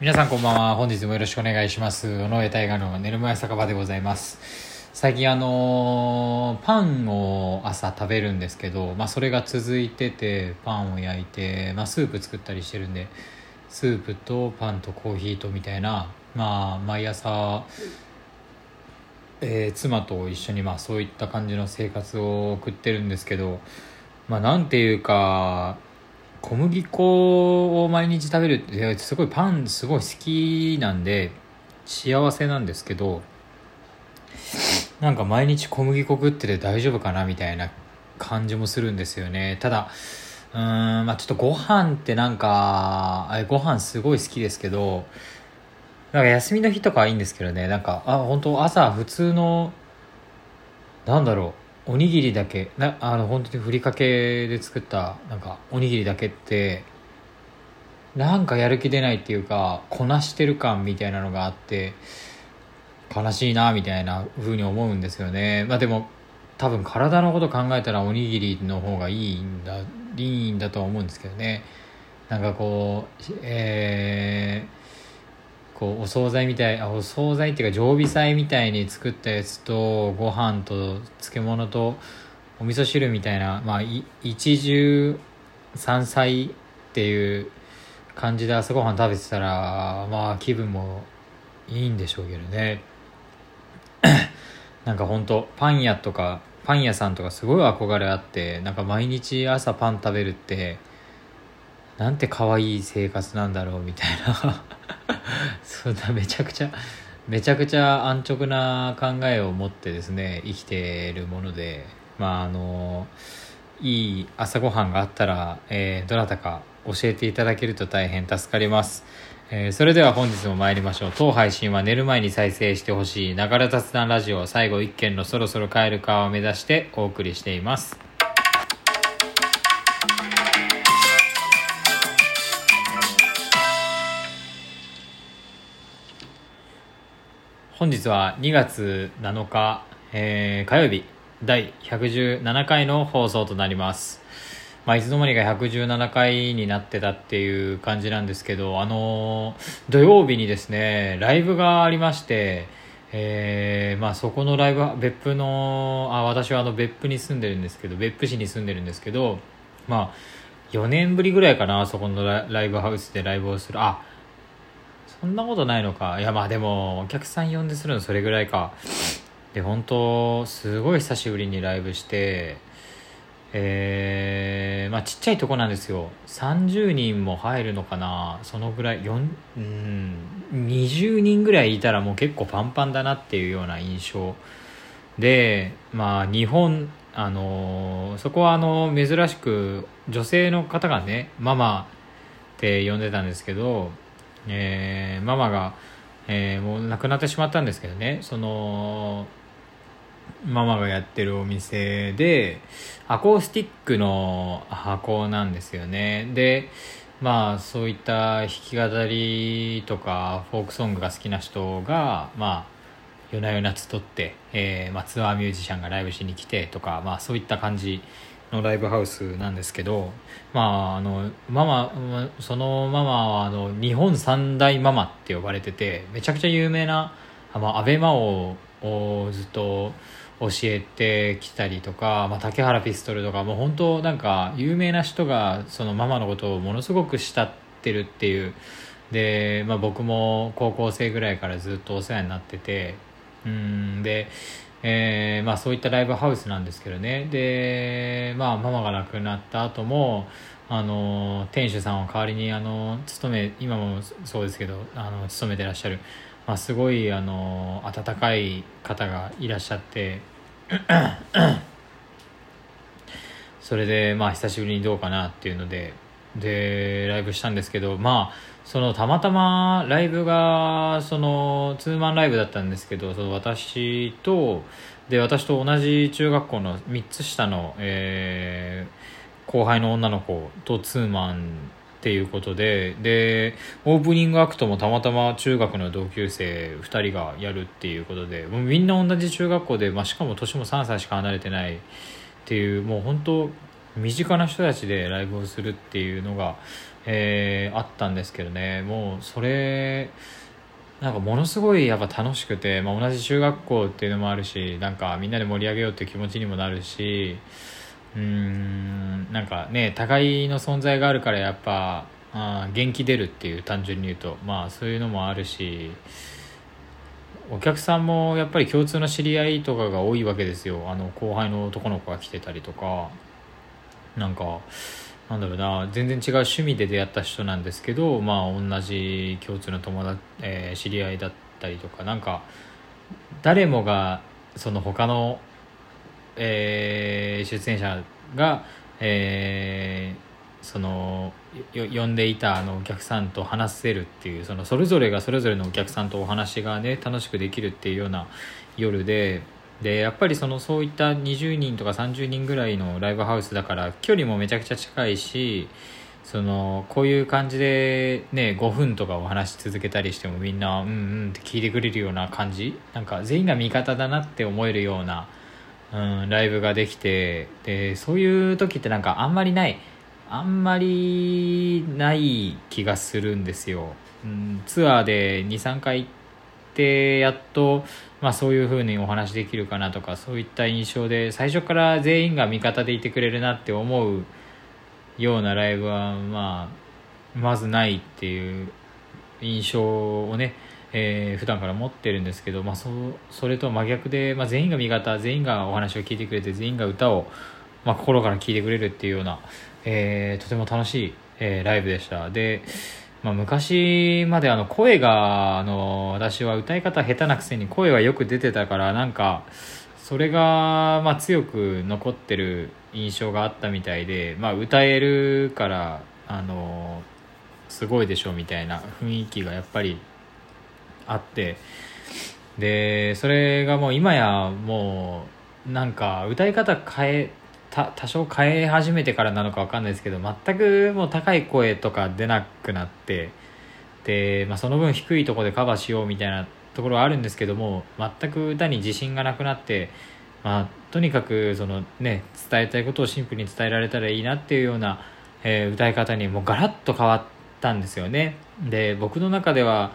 皆さんこんばんは。本日もよろしくお願いします。尾上大河の寝る前酒場でございます。最近あのー、パンを朝食べるんですけど、まあそれが続いてて、パンを焼いて、まあスープ作ったりしてるんで、スープとパンとコーヒーとみたいな、まあ毎朝、えー、妻と一緒にまあそういった感じの生活を送ってるんですけど、まあなんていうか、小麦粉を毎日食べるってすごいパンすごい好きなんで幸せなんですけどなんか毎日小麦粉食ってて大丈夫かなみたいな感じもするんですよね。ただうーんまあちょっとご飯ってなんかご飯すごい好きですけどなんか休みの日とかはいいんですけどね。なんかあ本当朝普通のなんだろう。おにぎりだけ。なあの本当にふりかけで作ったなんかおにぎりだけってなんかやる気出ないっていうかこなしてる感みたいなのがあって悲しいなみたいな風に思うんですよね。まあでも多分体のこと考えたらおにぎりの方がいいんだいいんだとは思うんですけどね。なんかこうえーこうお惣菜みたいあお惣菜っていうか常備菜みたいに作ったやつとご飯と漬物とお味噌汁みたいなまあ一汁三菜っていう感じで朝ごはん食べてたらまあ気分もいいんでしょうけどね。なんかほんとパン屋とかパン屋さんとかすごい憧れあってなんか毎日朝パン食べるってなんて可愛い生活なんだろうみたいな。そんなめちゃくちゃめちゃくちゃ安直な考えを持ってですね生きてるもので。まああのいい朝ごはんがあったら、えー、どなたか教えていただけると大変助かります、えー、それでは本日も参りましょう。当配信は寝る前に再生してほしいながら雑談ラジオ最後1件のそろそろ帰るかを目指してお送りしています。本日は2月7日、えー、火曜日第117回の放送となります。まあ、いつの間にか117回になってたっていう感じなんですけど、あのー、土曜日にですね、ライブがありまして、えー、まあそこのライブは、別府の、あ、私はあの別府に住んでるんですけど、別府市に住んでるんですけど、まあ、4年ぶりぐらいかな、そこのライブハウスでライブをする。あ、そんなことないのか。いやまあでもお客さん呼んでするのそれぐらいか。で本当すごい久しぶりにライブしてえー、まあちっちゃいとこなんですよ。30人も入るのかな。そのぐらい4うん20人ぐらいいたらもう結構パンパンだなっていうような印象。でまあ日本あのそこはあの珍しく女性の方がねママって呼んでたんですけどえー、ママが、えー、もう亡くなってしまったんですけどね。そのママがやってるお店でアコースティックの箱なんですよね。でまあそういった弾き語りとかフォークソングが好きな人がまあ夜な夜な集って、えーまあ、ツアーミュージシャンがライブしに来てとか、まあ、そういった感じのライブハウスなんですけど、まあ、あの、ママ、そのママは、あの、日本三大ママって呼ばれてて、めちゃくちゃ有名な、あの、安倍真央をずっと教えてきたりとか、まあ、竹原ピストルとか、もう本当なんか、有名な人が、そのママのことをものすごく慕ってるっていう、で、まあ、僕も高校生ぐらいからずっとお世話になってて、うん、で、えー、まあ、そういったライブハウスなんですけどね。で、まあ、ママが亡くなった後もあの店主さんを代わりにあの勤め今もそうですけどあの勤めてらっしゃる、まあ、すごいあの温かい方がいらっしゃってそれでまあ久しぶりにどうかなっていうのででライブしたんですけどまあそのたまたまライブがそのツーマンライブだったんですけどその私とで私と同じ中学校の3つ下の、えー、後輩の女の子とツーマンっていうことででオープニングアクトもたまたま中学の同級生2人がやるっていうことでもうみんな同じ中学校で、まあ、しかも年も3歳しか離れてないっていうもう本当身近な人たちでライブをするっていうのがえー、あったんですけどね。もうそれなんかものすごいやっぱ楽しくて、まあ、同じ中学校っていうのもあるしなんかみんなで盛り上げようっていう気持ちにもなるしうーんなんかね互いの存在があるからやっぱあ元気出るっていう単純に言うと。まあそういうのもあるしお客さんもやっぱり共通の知り合いとかが多いわけですよ。あの後輩の男の子が来てたりとか。なんかなんだろうな全然違う趣味で出会った人なんですけどまあ同じ共通の友達、えー、知り合いだったりとかなんか誰もがその他の、えー、出演者が、えー、その呼んでいたあのお客さんと話せるっていうそのそれぞれがそれぞれのお客さんとお話がね楽しくできるっていうような夜ででやっぱりそのそういった20人とか30人ぐらいのライブハウスだから距離もめちゃくちゃ近いしそのこういう感じでね5分とかお話し続けたりしてもみんなうんうんって聞いてくれるような感じ？なんか全員が味方だなって思えるような、うん、ライブができてでそういう時ってなんかあんまりないあんまりない気がするんですよ、うん、ツアーで23回行ってやっとまあ、そういうふうにお話できるかなとかそういった印象で最初から全員が味方でいてくれるなって思うようなライブは、まあ、まずないっていう印象をね、えー、普段から持ってるんですけど、まあ、そそれと真逆で、まあ、全員が味方全員がお話を聞いてくれて全員が歌を、まあ、心から聴いてくれるっていうような、えー、とても楽しい、えー、ライブでした。でまあ、昔まであの声があの私は歌い方下手なくせに声はよく出てたからなんかそれがまあ強く残ってる印象があったみたいで、まあ、歌えるからあのすごいでしょうみたいな雰囲気がやっぱりあってでそれがもう今やもうなんか歌い方変えた多少変え始めてからなのか分かんないですけど全くもう高い声とか出なくなってで、まあ、その分低いとこでカバーしようみたいなところはあるんですけども全く歌に自信がなくなって、まあ、とにかくその、ね、伝えたいことをシンプルに伝えられたらいいなっていうような、えー、歌い方にもうガラッと変わったんですよね。で僕の中では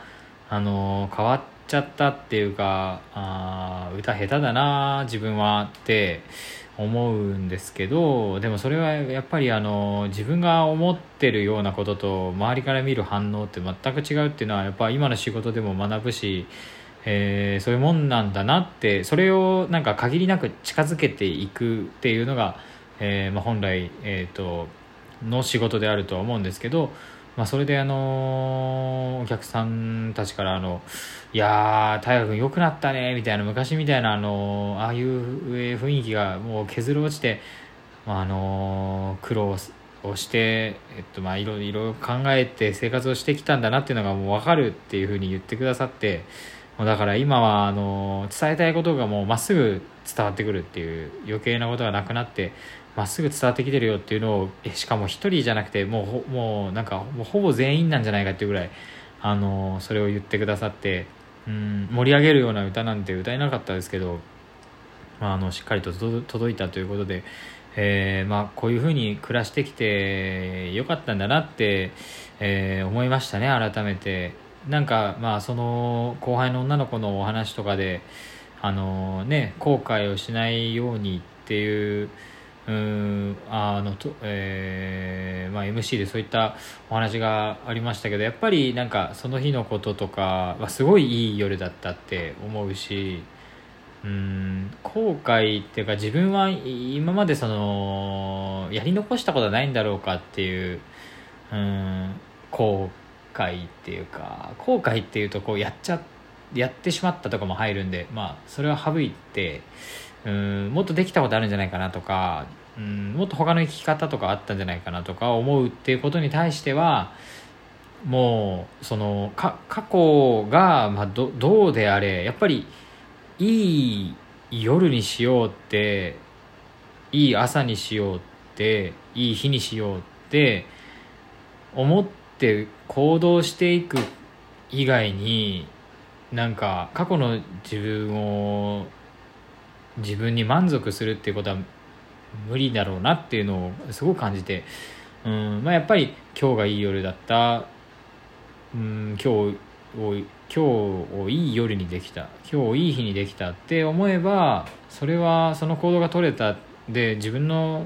あの、変わっちゃったっていうかあ歌下手だな自分はって思うんですけどでもそれはやっぱりあの自分が思ってるようなことと周りから見る反応って全く違うっていうのはやっぱ今の仕事でも学ぶし、えー、そういうもんなんだなってそれをなんか限りなく近づけていくっていうのが、えーまあ、本来、えーとの仕事であるとは思うんですけどまあ、それであのお客さんたちからあの「いやー大河君良くなったね」みたいな昔みたいなあのああいう雰囲気がもう削り落ちて、まあ、あの苦労をして、えっと、まあいろいろ考えて生活をしてきたんだなっていうのがもう分かるっていうふうに言ってくださってもうだから今はあの伝えたいことがもうまっすぐ伝わってくるっていう余計なことがなくなってまっすぐ伝わってきてるよっていうのをしかも1人じゃなくてもうもうなんかもうほぼ全員なんじゃないかっていうぐらいあのそれを言ってくださってうん盛り上げるような歌なんて歌えなかったですけど、まあ、あのしっかりと届いたということで、えーまあ、こういうふうに暮らしてきてよかったんだなって、えー、思いましたね改めて。なんかまあその後輩の女の子のお話とかであのね後悔をしないようにっていううんあのと、えーまあ、MC でそういったお話がありましたけどやっぱりなんかその日のこととかはすごいいい夜だったって思うしうん後悔っていうか自分は今までそのやり残したことはないんだろうかっていううん後悔っていうか後悔っていうとこうやっちゃやってしまったとかも入るんでまあそれは省いてうんもっとできたことあるんじゃないかなとかうんもっと他の生き方とかあったんじゃないかなとか思うっていうことに対してはもうその過去が、まあ、どどうであれやっぱりいい夜にしようっていい朝にしようっていい日にしようって思って行動していく以外になんか過去の自分を自分に満足するっていうことは無理だろうなっていうのをすごく感じて、うんまあ、やっぱり今日がいい夜だった。うん今日を今日をいい夜にできた。今日をいい日にできたって思えばそれはその行動が取れたで自分の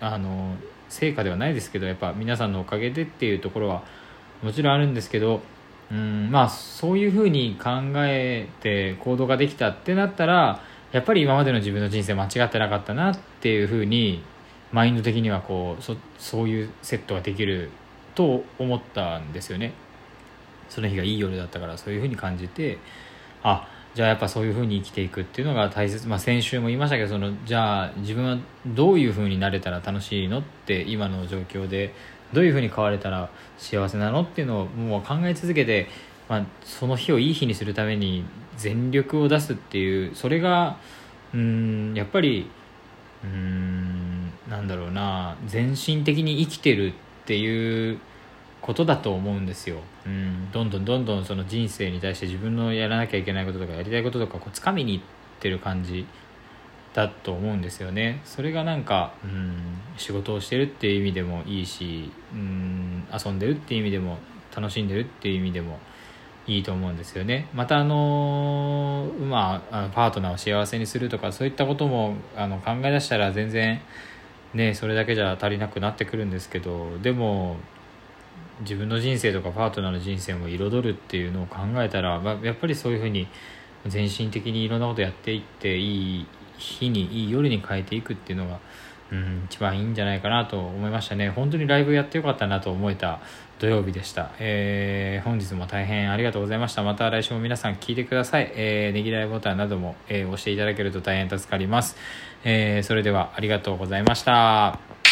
あの成果ではないですけどやっぱ皆さんのおかげでっていうところはもちろんあるんですけどうんまあそういうふうに考えて行動ができたってなったらやっぱり今までの自分の人生間違ってなかったなっていうふうにマインド的にはこうそそういうセットができると思ったんですよね。その日がいい夜だったからそういうふうに感じてあじゃあやっぱそういうふうに生きていくっていうのが大切、まあ、先週も言いましたけどそのじゃあ自分はどういうふうになれたら楽しいのって今の状況でどういうふうに変われたら幸せなのっていうのをもう考え続けて、まあ、その日をいい日にするために全力を出すっていうそれがうんやっぱりうんなんだろうな全身的に生きてるっていうことだと思うんですよ、うん、どんどんどんどんその人生に対して自分のやらなきゃいけないこととかやりたいこととかこう掴みにいってる感じだと思うんですよね。それがなんか、うん、仕事をしてるっていう意味でもいいし、うん、遊んでるっていう意味でも楽しんでるっていう意味でもいいと思うんですよね。またあのまあパートナーを幸せにするとかそういったこともあの考え出したら全然ねそれだけじゃ足りなくなってくるんですけどでも自分の人生とかパートナーの人生も彩るっていうのを考えたら、まあ、やっぱりそういうふうに全身的にいろんなことやっていっていい日にいい夜に変えていくっていうのが、うん、一番いいんじゃないかなと思いましたね。本当にライブやってよかったなと思えた土曜日でした、えー、本日も大変ありがとうございました。また来週も皆さん聞いてください、えー、ねぎらいボタンなども、えー、押していただけると大変助かります、えー、それではありがとうございました。